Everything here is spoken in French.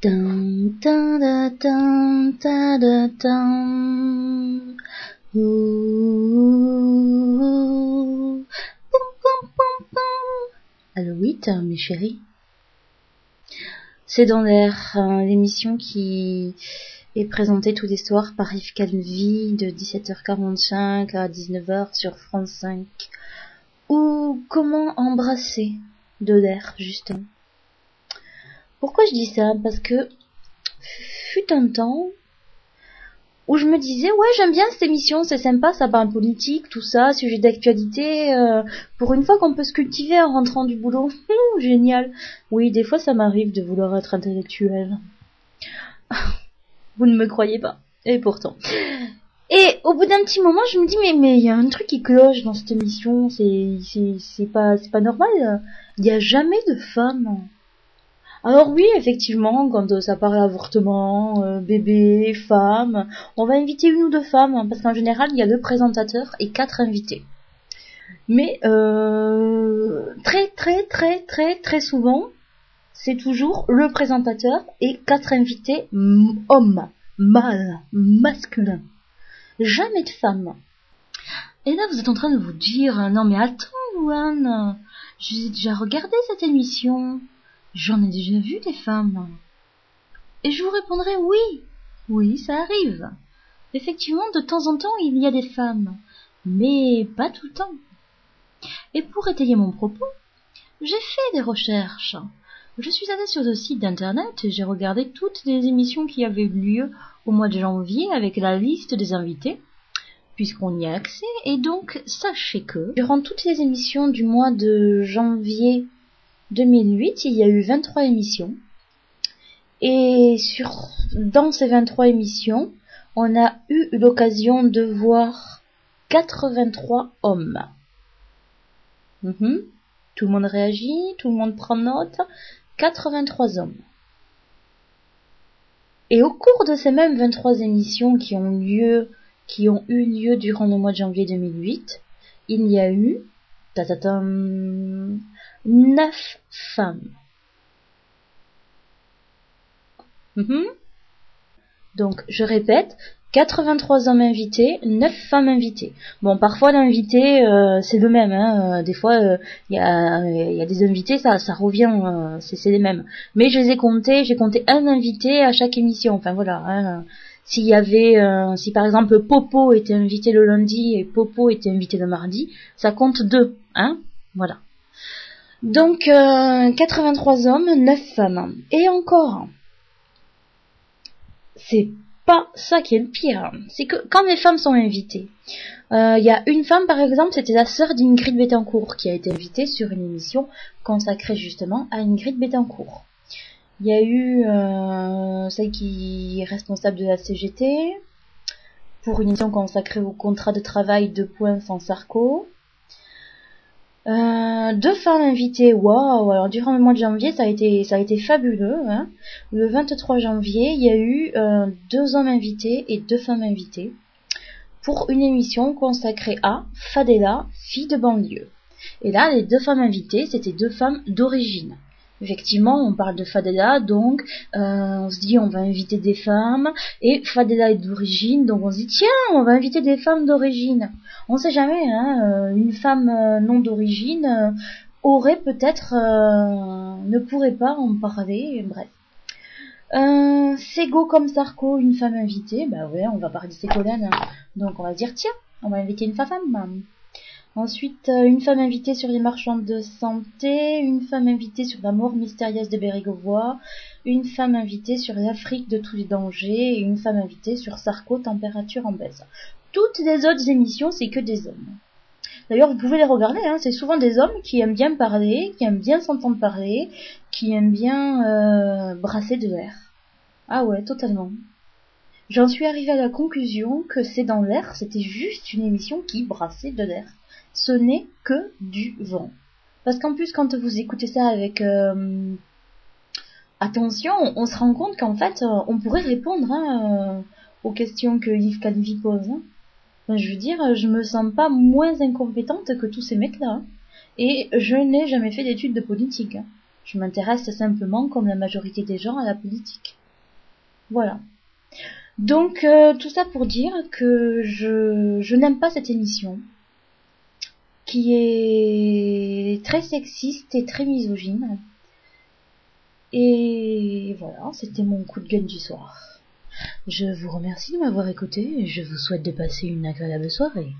Dun, dun, oui, mes chéris. C'est dans l'air, hein, l'émission qui est présentée tous les soirs par Yves Calvi de 17h45 à 19h sur France 5. Ou comment embrasser de l'air, justement? Pourquoi je dis ça? Parce que fut un temps où je me disais ouais j'aime bien cette émission, c'est sympa, ça parle politique, tout ça, sujet d'actualité. euh, pour une fois qu'on peut se cultiver en rentrant du boulot, génial. Oui, des fois ça m'arrive de vouloir être intellectuel. Vous ne me croyez pas. Et pourtant. Et au bout d'un petit moment, je me dis mais mais il y a un truc qui cloche dans cette émission, c'est c'est c'est pas c'est pas normal. Il n'y a jamais de femmes. Alors oui, effectivement, quand euh, ça parle avortement, euh, bébé, femme, on va inviter une ou deux femmes, hein, parce qu'en général, il y a le présentateur et quatre invités. Mais euh, très très très très très souvent, c'est toujours le présentateur et quatre invités hommes, mâles, masculins. Jamais de femmes. Et là, vous êtes en train de vous dire, non mais attends, Louane, j'ai déjà regardé cette émission. J'en ai déjà vu des femmes. Et je vous répondrai oui, oui, ça arrive. Effectivement, de temps en temps, il y a des femmes, mais pas tout le temps. Et pour étayer mon propos, j'ai fait des recherches. Je suis allée sur le site d'internet et j'ai regardé toutes les émissions qui avaient eu lieu au mois de janvier avec la liste des invités, puisqu'on y a accès. Et donc, sachez que durant toutes les émissions du mois de janvier 2008, il y a eu 23 émissions. Et sur, dans ces 23 émissions, on a eu l'occasion de voir 83 hommes. Mhm. Tout le monde réagit, tout le monde prend note. 83 hommes. Et au cours de ces mêmes 23 émissions qui ont lieu, qui ont eu lieu durant le mois de janvier 2008, il y a eu, 9 femmes. Mhm. Donc, je répète, 83 hommes invités, 9 femmes invitées. Bon, parfois l'invité, euh, c'est le même. Hein. euh, Des fois, il y, a, des invités, ça, ça revient, euh, c'est les mêmes. Mais je les ai comptés, j'ai compté un invité à chaque émission. Enfin voilà. Hein. S'il y avait, euh, si par exemple Popo était invité le lundi et Popo était invité le mardi, ça compte deux. Hein. Voilà. Donc, euh, 83 hommes, 9 femmes. Et encore, c'est pas ça qui est le pire. C'est que quand les femmes sont invitées, euh, il y a une femme par exemple, c'était la sœur d'Ingrid Betancourt qui a été invitée sur une émission consacrée justement à Ingrid Betancourt. Il y a eu euh, celle qui est responsable de la CGT pour une émission consacrée au contrat de travail de points sans Sarko. Euh, deux femmes invitées, waouh! Alors durant le mois de janvier, ça a été, ça a été fabuleux. Hein. Le 23 janvier, il y a eu euh, deux hommes invités et deux femmes invitées pour une émission consacrée à Fadela, fille de banlieue. Et là, les deux femmes invitées, c'était deux femmes d'origine. Effectivement, on parle de Fadela, donc euh, on se dit on va inviter des femmes, et Fadela est d'origine, donc on se dit tiens, on va inviter des femmes d'origine. On sait jamais, hein, euh, une femme euh, non d'origine aurait peut-être, ne pourrait pas en parler, bref. Euh, Sego comme Sarko, une femme invitée, bah ouais, on va parler de Ségolène, hein. donc on va dire tiens, on va inviter une femme. Ensuite, euh, une femme invitée sur les marchands de santé, une femme invitée sur la mort mystérieuse de Bérégovois, une femme invitée sur l'Afrique de tous les dangers, et une femme invitée sur Sarko, température en baisse. Toutes les autres émissions, c'est que des hommes. D'ailleurs, vous pouvez les regarder, hein, c'est souvent des hommes qui aiment bien parler, qui aiment bien s'entendre parler, qui aiment bien euh, brasser de l'air. Ah ouais, totalement. J'en suis arrivée à la conclusion que C'est dans l'air, c'était juste une émission qui brassait de l'air. Ce n'est que du vent. Parce qu'en plus, quand vous écoutez ça avec euh, attention, on se rend compte qu'en fait, euh, on pourrait répondre hein, euh, aux questions que Yves Calvi pose. hein. Je veux dire, je me sens pas moins incompétente que tous ces mecs-là. hein. Et je n'ai jamais fait d'études de politique. Je m'intéresse simplement, comme la majorité des gens, à la politique. Voilà. Donc tout ça pour dire que je n'aime pas cette émission qui est très sexiste et très misogyne. Et voilà, c'était mon coup de gueule du soir. Je vous remercie de m'avoir écouté et je vous souhaite de passer une agréable soirée.